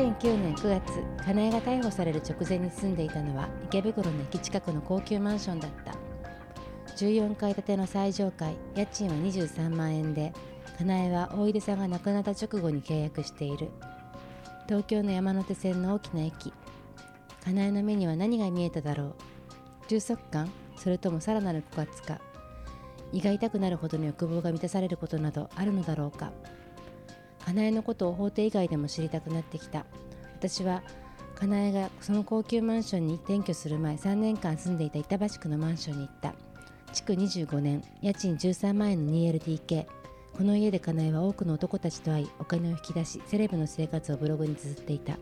2009年9月金井が逮捕される直前に住んでいたのは池袋の駅近くの高級マンションだった。14階建ての最上階家賃は23万円で金井は大出さんが亡くなった直後に契約している。東京の山手線の大きな駅。金井の目には何が見えただろう。充足感それともさらなる枯渇か。胃が痛くなるほどに欲望が満たされることなどあるのだろうか。金井のことを法廷以外でも知りたくなってきた。私は金井がその高級マンションに転居する前3年間住んでいた板橋区のマンションに行った。築25年家賃13万円の 2LDK この家で金井は多くの男たちと会いお金を引き出しセレブの生活をブログに綴っていた。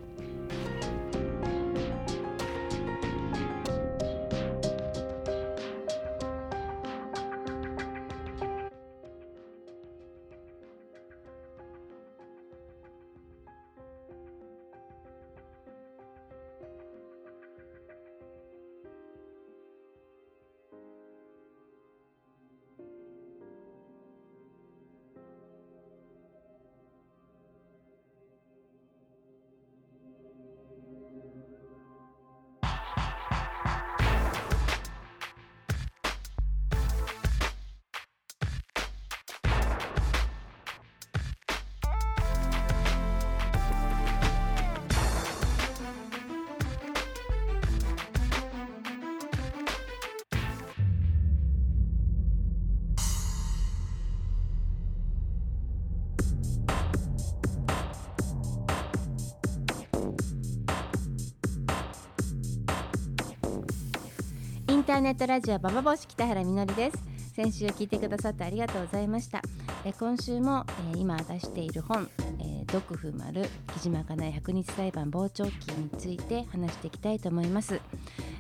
ターネットラジオババボシ北原みのりです。先週聞いてくださってありがとうございました。え今週も、えー今出している本「えー、毒婦丸木島かなえ100日裁判傍聴記」について話していきたいと思います、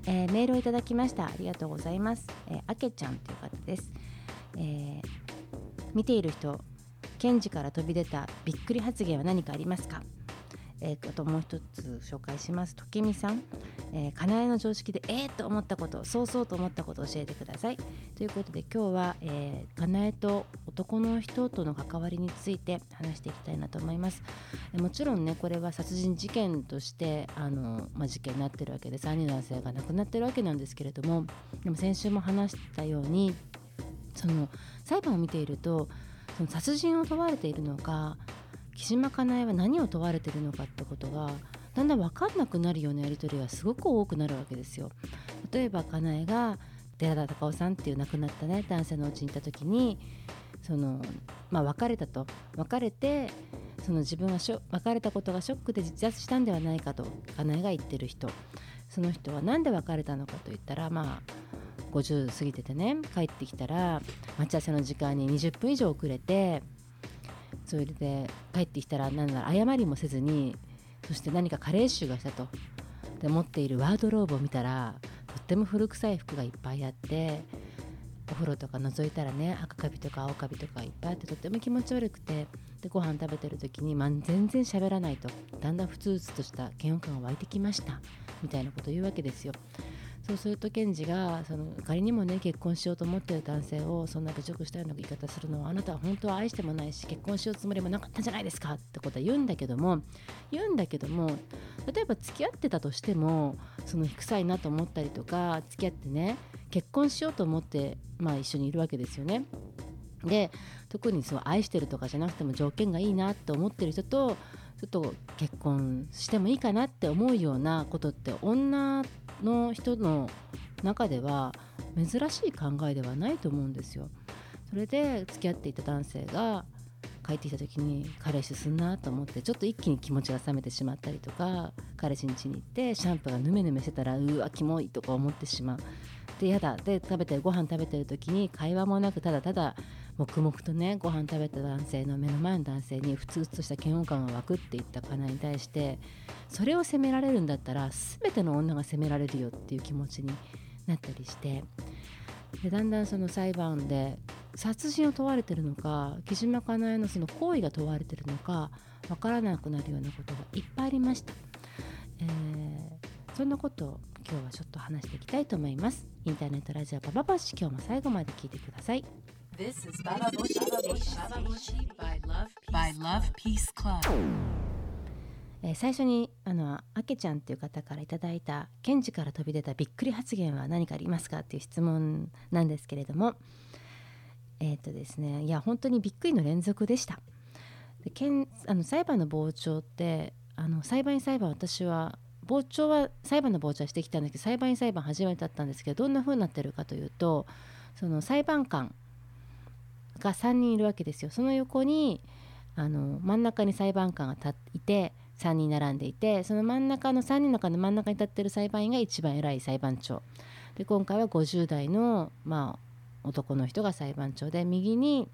えーメールをいただきました。ありがとうございます、えーあけちゃんという方です、えー見ている人検事から飛び出たびっくり発言は何かありますか？えー、あともう一つ紹介します。とけみさん、えー、かなえの常識でえー、と思ったことそうそうと思ったことを教えてください。ということで今日は、えー、かなえと男の人との関わりについて話していきたいなと思います。えーもちろんねこれは殺人事件としてあの、まあ、事件になってるわけで3人の男性が亡くなってるわけなんですけれどもでも先週も話したようにその裁判を見ているとその殺人を問われているのか木島かなえは何を問われてるのかってことがだんだん分かんなくなるようなやり取りがすごく多くなるわけですよ。例えばかなえが寺田隆夫さんっていう亡くなったね男性のうちにいた時にその、まあ、別れたと別れてその自分はショ別れたことがショックで自殺したんではないかとかなえが言ってる人その人は何で別れたのかといったらまあ50過ぎててね帰ってきたら待ち合わせの時間に20分以上遅れてそれで帰ってきたら何だろう謝りもせずにそして何か加齢臭がしたと。で持っているワードローブを見たらとっても古臭い服がいっぱいあってお風呂とか覗いたらね赤カビとか青カビとかいっぱいあってとっても気持ち悪くてでご飯食べてる時に、まあ、全然喋らないと。だんだんふつふつとした嫌悪感が湧いてきました。みたいなことを言うわけですよ。そうすると検事がその仮にもね結婚しようと思ってる男性をそんな侮辱したような言い方するのはあなたは本当は愛してもないし結婚しようつもりもなかったんじゃないですかってことは言うんだけども言うんだけども例えば付き合ってたとしてもその臭いなと思ったりとか付き合ってね結婚しようと思って、まあ、一緒にいるわけですよね。で特にそう愛してるとかじゃなくても条件がいいなって思ってる人とちょっと結婚してもいいかなって思うようなことって女っての人の中では珍しい考えではないと思うんですよ。それで付き合っていた男性が帰ってきた時に彼氏すんなと思ってちょっと一気に気持ちが冷めてしまったりとか彼氏ん家に行ってシャンプーがヌメヌメしてたらうわキモいとか思ってしまう。で嫌だで食べてご飯食べてる時に会話もなくただただ黙々とねご飯食べた男性の目の前の男性にふつふつとした嫌悪感が湧くって言ったかなに対してそれを責められるんだったら全ての女が責められるよっていう気持ちになったりしてでだんだんその裁判で殺人を問われてるのか木島かなえのその行為が問われてるのかわからなくなるようなことがいっぱいありました。えーそんなことを今日はちょっと話していきたいと思います。インターネットラジオパパパッシ今日も最後まで聞いてください。This is Bababushi Station by Love by Love Peace Club. えー、最初にあのあけちゃんっていう方からいただいた「検事から飛び出たびっくり発言は何かありますか?」っていう質問なんですけれどもえっ、ー、とですねいや本当にびっくりの連続でした。で検あの裁判の傍聴ってあの裁判員裁判私は傍聴は裁判の傍聴はしてきたんですけど裁判員裁判初めてだったんですけどどんな風になってるかというとその裁判官が3人いるわけですよ。その横にあの真ん中に裁判官が立っていて3人並んでいてその真ん中の3人の中の真ん中に立ってる裁判員が一番偉い裁判長で今回は50代の、まあ、男の人が裁判長で右に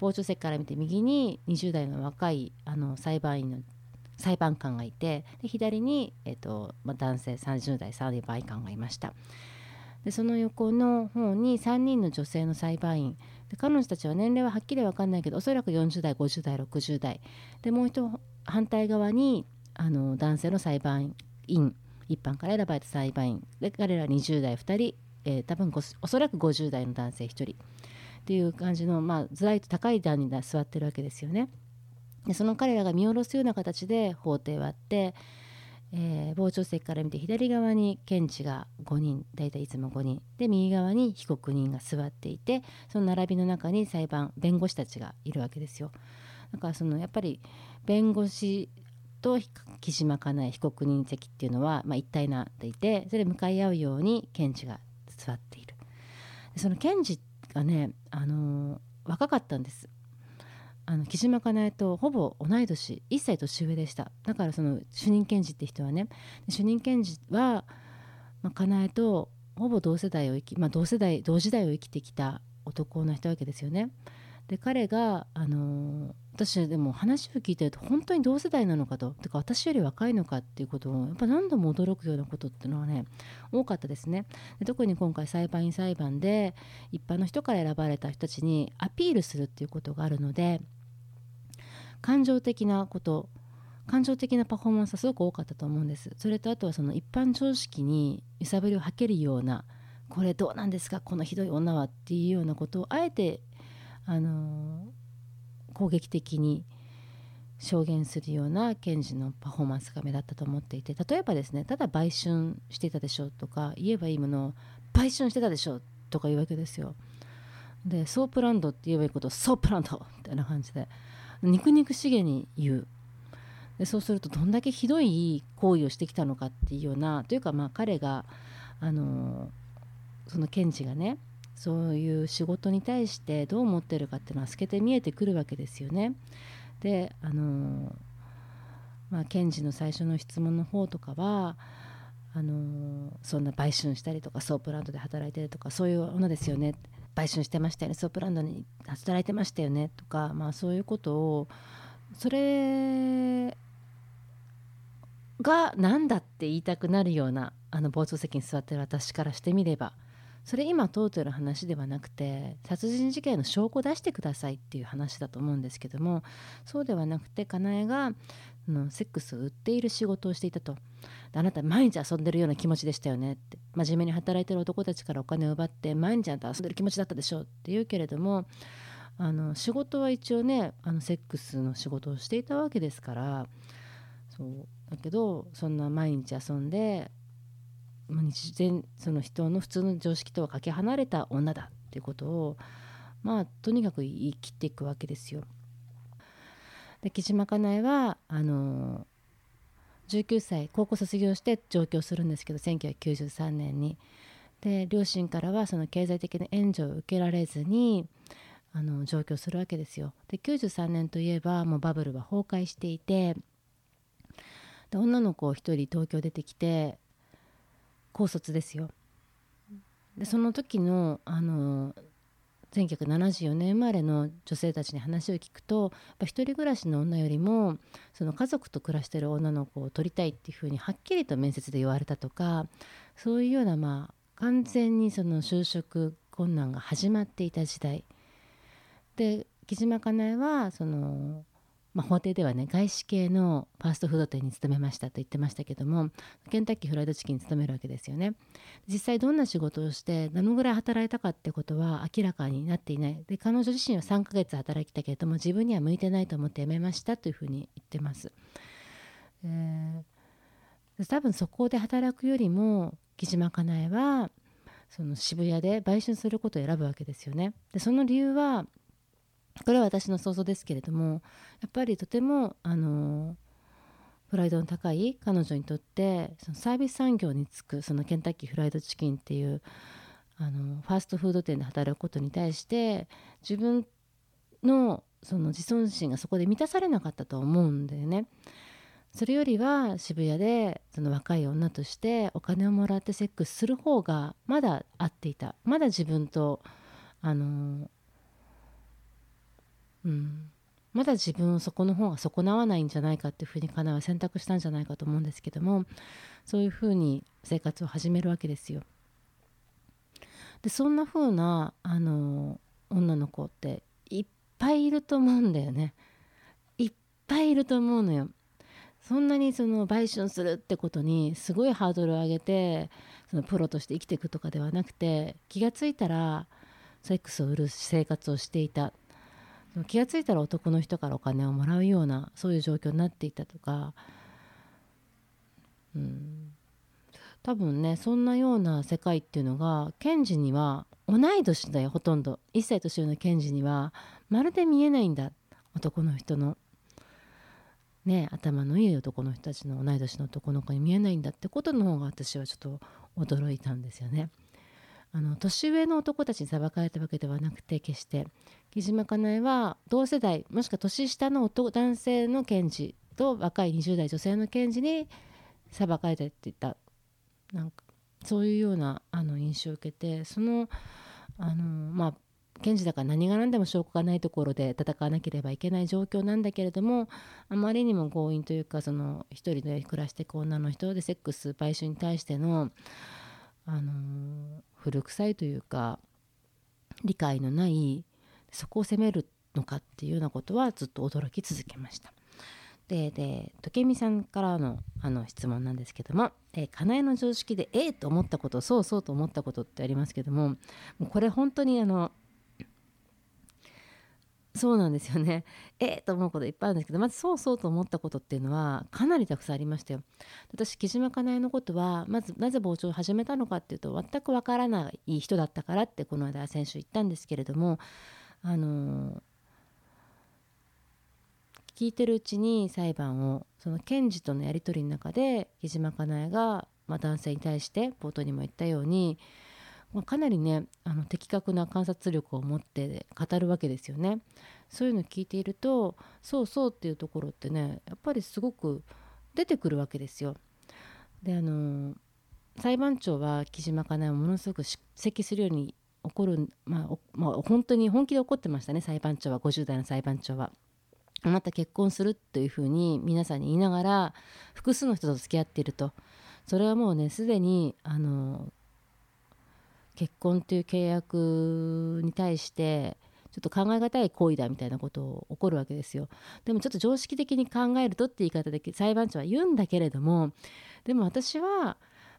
傍聴席から見て右に20代の若いあの裁判員の裁判官がいてで左に、えーとまあ、男性30代裁判官がいましたでその横の方に3人の女性の裁判員。で彼女たちは年齢ははっきり分かんないけどおそらく40代50代60代。でもう一反対側にあの男性の裁判員。一般から選ばれた裁判員。で彼ら20代2人、えー、多分おそらく50代の男性1人。っていう感じの、まあ、ずらりと高い段に座ってるわけですよね。でその彼らが見下ろすような形で法廷はあって、えー、傍聴席から見て左側に検事が5人大体いつも5人。で右側に被告人が座っていてその並びの中に裁判弁護士たちがいるわけですよ。だからそのやっぱり弁護士と木島かなえ被告人席っていうのは、まあ、一体になっていてそれで向かい合うように検事が座っている。その検事がね、あのー、若かったんです。あの木島かなえとほぼ同い年1歳年上でしただからその主任検事って人はね主任検事は、まあ、かなえとほぼ同世代を生き、まあ、同世代同時代を生きてきた男の人わけですよね。で彼が、あのー、私でも話を聞いてると本当に同世代なのかとてか私より若いのかっていうことをやっぱ何度も驚くようなことっていうのはね多かったですね。で特に今回裁判員裁判で一般の人から選ばれた人たちにアピールするっていうことがあるので感情的なこと感情的なパフォーマンスはすごく多かったと思うんです。それとあとはその一般常識に揺さぶりをかけるようなこれどうなんですかこのひどい女はっていうようなことをあえてあの攻撃的に証言するような検事のパフォーマンスが目立ったと思っていて例えばですねただ売春してたでしょとか言えばいいものを売春してたでしょとか言うわけですよ。でソープランドって言えばいいことソープランドみたいな感じで憎々しげに言うでそうするとどんだけひどい行為をしてきたのかっていうようなというかまあ彼があのその検事がねそういう仕事に対してどう思ってるかっていうのは透けて見えてくるわけですよね。であのまあ検事の最初の質問の方とかはあのそんな売春したりとかソープランドで働いてるとかそういうものですよね売春してましたよねソープランドに働いてましたよねとか、まあ、そういうことをそれが何だって言いたくなるようなあの傍聴席に座ってる私からしてみればそれ今問うてる話ではなくて殺人事件の証拠を出してくださいっていう話だと思うんですけどもそうではなくてかなえがのセックスを売っている仕事をしていたと。あなた毎日遊んでるような気持ちでしたよねって。真面目に働いてる男たちからお金を奪って毎日あなた遊んでる気持ちだったでしょうって言うけれどもあの仕事は一応ねあのセックスの仕事をしていたわけですからそうだけどそんな毎日遊んで日前その人の普通の常識とはかけ離れた女だっていうことをまあとにかく言い切っていくわけですよ。で木島かなえはあの19歳高校卒業して上京するんですけど1993年に。で両親からはその経済的な援助を受けられずにあの上京するわけですよ。で93年といえばもうバブルは崩壊していてで女の子1人東京出てきて高卒ですよ。でその時のあの1974年生まれの女性たちに話を聞くとやっぱ一人暮らしの女よりもその家族と暮らしてる女の子を取りたいっていうふうにはっきりと面接で言われたとかそういうようなまあ完全にその就職困難が始まっていた時代で木島かなえはそのまあ、法廷ではね外資系のファーストフード店に勤めましたと言ってましたけどもケンタッキーフライドチキンに勤めるわけですよね。実際どんな仕事をしてどのぐらい働いたかってことは明らかになっていない。で彼女自身は3ヶ月働きたけれども自分には向いてないと思って辞めましたというふうに言ってます。えー、多分そこで働くよりも木島かなえはその渋谷で売春することを選ぶわけですよね。でその理由はこれは私の想像ですけれどもやっぱりとてもあのプライドの高い彼女にとってそのサービス産業に就くそのケンタッキーフライドチキンっていうあのファーストフード店で働くことに対して自分のその自尊心がそこで満たされなかったと思うんだよね。それよりは渋谷でその若い女としてお金をもらってセックスする方がまだ合っていたまだ自分とあのうんまだ自分をそこの方が損なわないんじゃないかっていうふうにカナは選択したんじゃないかと思うんですけどもそういうふうに生活を始めるわけですよ。でそんなふうなあの女の子っていっぱいいると思うんだよね。いっぱいいると思うのよ。そんなにその売春するってことにすごいハードルを上げてそのプロとして生きていくとかではなくて気が付いたらセックスを売る生活をしていた気が付いたら男の人からお金をもらうようなそういう状況になっていたとか、うん、多分ねそんなような世界っていうのが検事には同い年だよほとんど1歳年上の検事にはまるで見えないんだ男の人の。ね、頭のいい男の人たちの同い年の男の子に見えないんだってことの方が私はちょっと驚いたんですよね。あの年上の男たちに裁かれたわけではなくて決して木島かなえは同世代もしくは年下の男性の検事と若い20代女性の検事に裁かれてっていった。なんかそういうようなあの印象を受けてそのあのまあ検事だから何が何でも証拠がないところで戦わなければいけない状況なんだけれどもあまりにも強引というかその一人で暮らしていく女の人でセックス売春に対してのあの古臭いというか理解のないそこを責めるのかっていうようなことはずっと驚き続けました。でで時美さんからのあの質問なんですけども「えー、かなえの常識でええと思ったことそうそうと思ったこと」ってありますけどももうこれ本当にあのそうなんですよね。ええー、と思うこといっぱいあるんですけどまずそうそうと思ったことっていうのはかなりたくさんありましたよ。私木島かなえのことはまずなぜ傍聴を始めたのかっていうと全くわからない人だったからってこの間先週言ったんですけれどもあの聞いてるうちに裁判をその検事とのやり取りの中で木島かなえが、まあ、男性に対して冒頭にも言ったように、まあ、かなりねあの的確な観察力を持って語るわけですよね。そういうの聞いているとそうそうっていうところってねやっぱりすごく出てくるわけですよ。であの裁判長は木島かなえをものすごく叱責するように怒る、まあまあ、本当に本気で怒ってましたね裁判長は。50代の裁判長は。あなた結婚するというふうに皆さんに言いながら複数の人と付き合っていると。それはもうねすでにあの結婚という契約に対してちょっと考え難い行為だみたいなことを起こるわけですよ。でもちょっと常識的に考えるとって言い方で裁判長は言うんだけれどもでも私は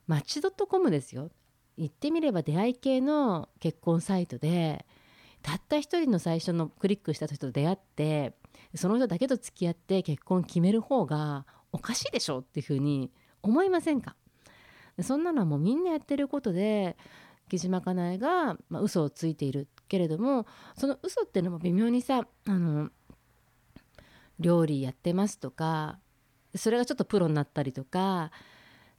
マッチドットコムですよ。言ってみれば出会い系の結婚サイトでたった一人の最初のクリックした人と出会ってその人だけと付き合って結婚決める方がおかしいでしょっていうふうに思いませんか？そんなのはもうみんなやってることで木島かなえが、まあ、嘘をついているけれどもその嘘っていうのも微妙にさあの料理やってますとかそれがちょっとプロになったりとか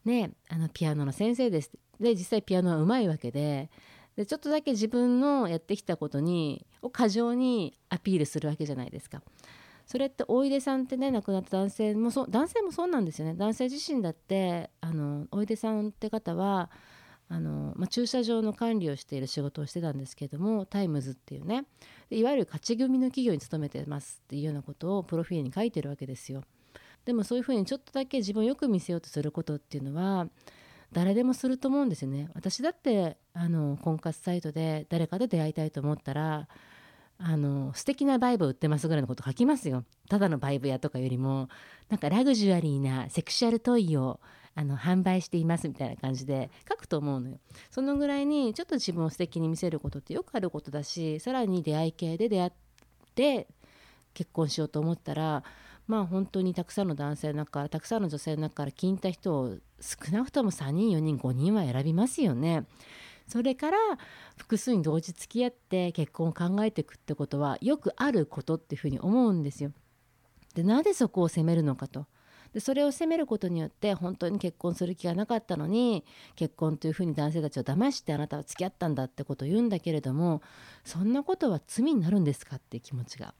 ねあのピアノの先生ですで実際ピアノはうまいわけででちょっとだけ自分のやってきたことにを過剰にアピールするわけじゃないですか。それっておいでさんってね亡くなった男性もそう男性もそうなんですよね男性自身だってあのおいでさんって方はあの、まあ、駐車場の管理をしている仕事をしてたんですけどもタイムズっていうねいわゆる勝ち組の企業に勤めてますっていうようなことをプロフィールに書いてるわけですよ。でもそういうふうにちょっとだけ自分をよく見せようとすることっていうのは誰でもすると思うんですよね。私だってあの婚活サイトで誰かと出会いたいと思ったらあの素敵なバイブ売ってますぐらいのこと書きますよ。ただのバイブ屋とかよりもなんかラグジュアリーなセクシャルトイをあの販売していますみたいな感じで書くと思うのよ。そのぐらいにちょっと自分を素敵に見せることってよくあることだしさらに出会い系で出会って結婚しようと思ったらまあ本当にたくさんの男性の中からたくさんの女性の中から気に入った人を少なくとも3人4人5人は選びますよね。それから複数に同時付き合って結婚を考えていくってことはよくあることっていうふうに思うんですよ。でなぜそこを責めるのかと。でそれを責めることによって本当に結婚する気がなかったのに結婚というふうに男性たちを騙してあなたは付き合ったんだってことを言うんだけれどもそんなことは罪になるんですかっていう気持ちが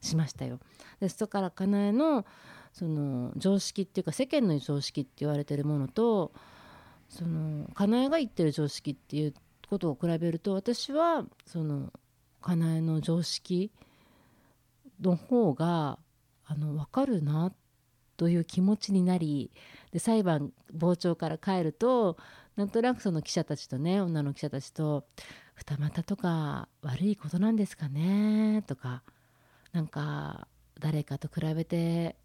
しましたよ。でそこからかなえのその常識っていうか世間の常識って言われてるものとそのかなえが言ってる常識っていうことを比べると私はそのかなえの常識の方があの分かるなという気持ちになりで裁判傍聴から帰るとなんとなくその記者たちとね女の記者たちと「二股とか悪いことなんですかね」とかなんか誰かと比べて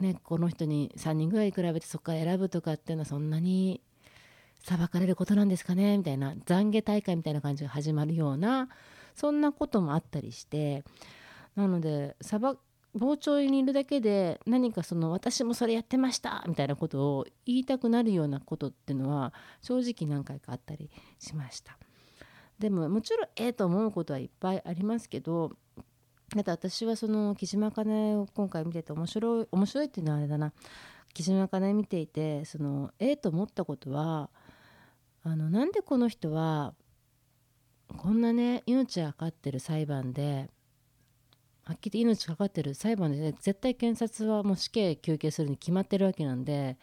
ねこの人に3人ぐらい比べてそこから選ぶとかっていうのはそんなに裁かれることなんですかねみたいな懺悔大会みたいな感じが始まるようなそんなこともあったりしてなので傍聴にいるだけで何かその私もそれやってましたみたいなことを言いたくなるようなことっていうのは正直何回かあったりしました。でももちろんええと思うことはいっぱいありますけどだって私はその木島かなえを今回見てて面白い面白いっていうのはあれだな。木島かなえ見ていてそのええと思ったことはあのなんでこの人はこんなね命がかかってる裁判ではっきり命かかってる裁判で、ね、絶対検察はもう死刑求刑するに決まってるわけなんで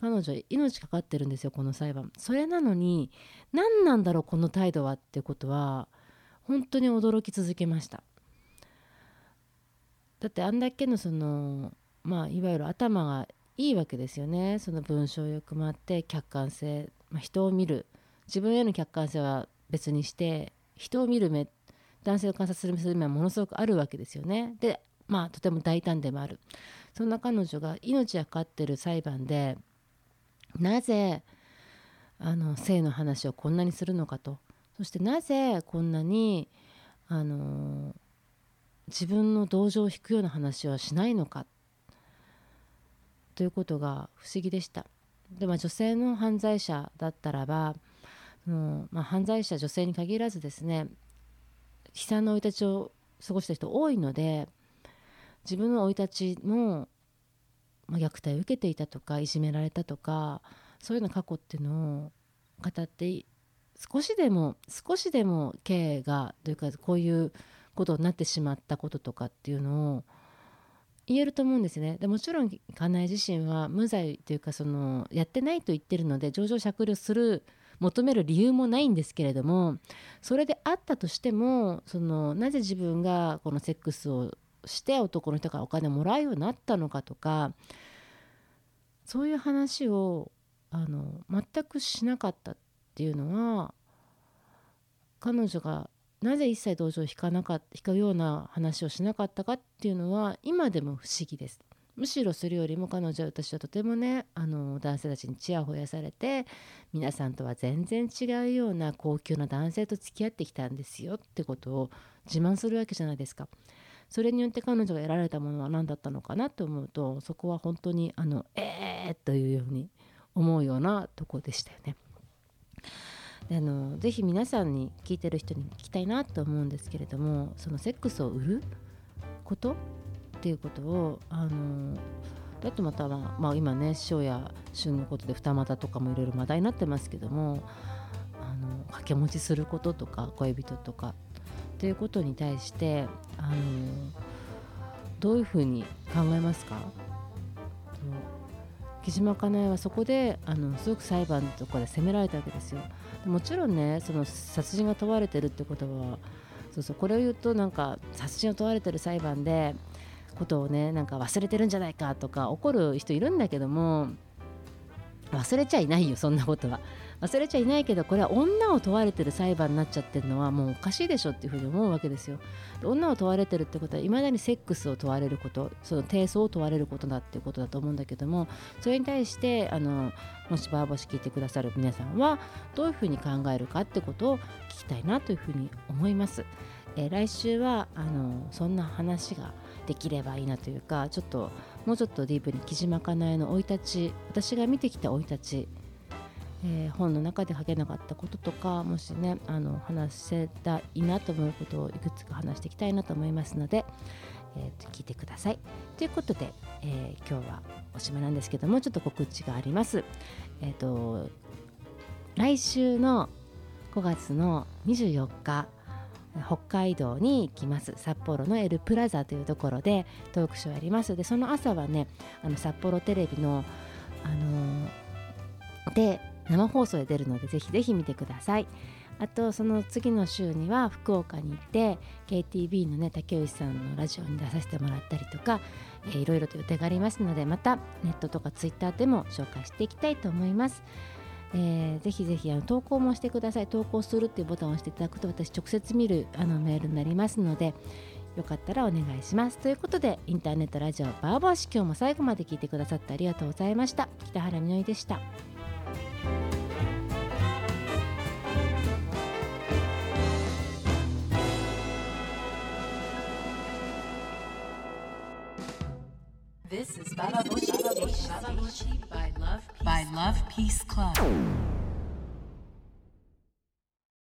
彼女命かかってるんですよこの裁判。それなのに何なんだろうこの態度はってことは本当に驚き続けました。だってあんだけのそのまあいわゆる頭がいいわけですよね。その文章よくもあって客観性、まあ、人を見る。自分への客観性は別にして人を見る目男性を観察する目はものすごくあるわけですよね。でまあとても大胆でもある。そんな彼女が命がかかってる裁判でなぜあの性の話をこんなにするのかと。そしてなぜこんなにあの自分の同情を引くような話はしないのか？ということが不思議でした。でまあ、女性の犯罪者だったらば、うんまあ、犯罪者女性に限らずですね悲惨な生い立ちを過ごした人多いので自分の生い立ちも、まあ、虐待を受けていたとかいじめられたとかそういうような過去っていうのを語って少しでも少しでも刑がというかこういうことになってしまったこととかっていうのを言えると思うんですね。でもちろん家内自身は無罪というかそのやってないと言ってるので情状酌量する求める理由もないんですけれどもそれであったとしてもそのなぜ自分がこのセックスをして男の人からお金もらうようになったのかとかそういう話をあの全くしなかったっていうのは彼女がなぜ一切同情を引かなか引くような話をしなかったかっていうのは今でも不思議です。むしろそれよりも彼女は私はとてもねあの男性たちにちやほやされて皆さんとは全然違うような高級な男性と付き合ってきたんですよってことを自慢するわけじゃないですか。それによって彼女が得られたものは何だったのかなと思うとそこは本当にあのえーというように思うようなとこでしたよね。あのぜひ皆さんに聞いてる人に聞きたいなと思うんですけれどもそのセックスを売ることっていうことをあのだとまたは、まあ、今ね師匠や旬のことで二股とかもいろいろ話題になってますけども掛け持ちすることとか恋人とかっていうことに対してあのどういうふうに考えますか？木島かなえはそこであのすごく裁判とかで責められたわけですよ。もちろんねその殺人が問われてるってことはそうそうこれを言うとなんか殺人を問われてる裁判でことをねなんか忘れてるんじゃないかとか怒る人いるんだけども忘れちゃいないよそんなことは忘れちゃいないけどこれは女を問われてる裁判になっちゃってるのはもうおかしいでしょっていうふうに思うわけですよ女を問われてるってことはいまだにセックスを問われることその低層を問われることだっていうことだと思うんだけどもそれに対してあのもしバーボシ聞いてくださる皆さんはどういうふうに考えるかってことを聞きたいなというふうに思います。えー、来週はあのそんな話ができればいいなというかちょっともうちょっとディープに木島かなえの生い立ち私が見てきた生い立ち、えー、本の中で書けなかったこととかもしねあの話せたいなと思うことをいくつか話していきたいなと思いますので、えー、聞いてください。ということで、えー、今日はおしまいなんですけどもちょっと告知があります。えーと来週の5月の24日北海道に行きます札幌のエルプラザというところでトークショーやりますでその朝はねあの札幌テレビの、あのー、で生放送で出るのでぜひぜひ見てください。あとその次の週には福岡に行って KTB のね竹内さんのラジオに出させてもらったりとか、えー、いろいろと予定がありますのでまたネットとかツイッターでも紹介していきたいと思います。えー、ぜひぜひあの投稿もしてください。投稿するっていうボタンを押していただくと私直接見るあのメールになりますのでよかったらお願いします。ということでインターネットラジオバーボーシ今日も最後まで聞いてくださってありがとうございました。北原みのりでした。This is Bababushi by Love Peace Club.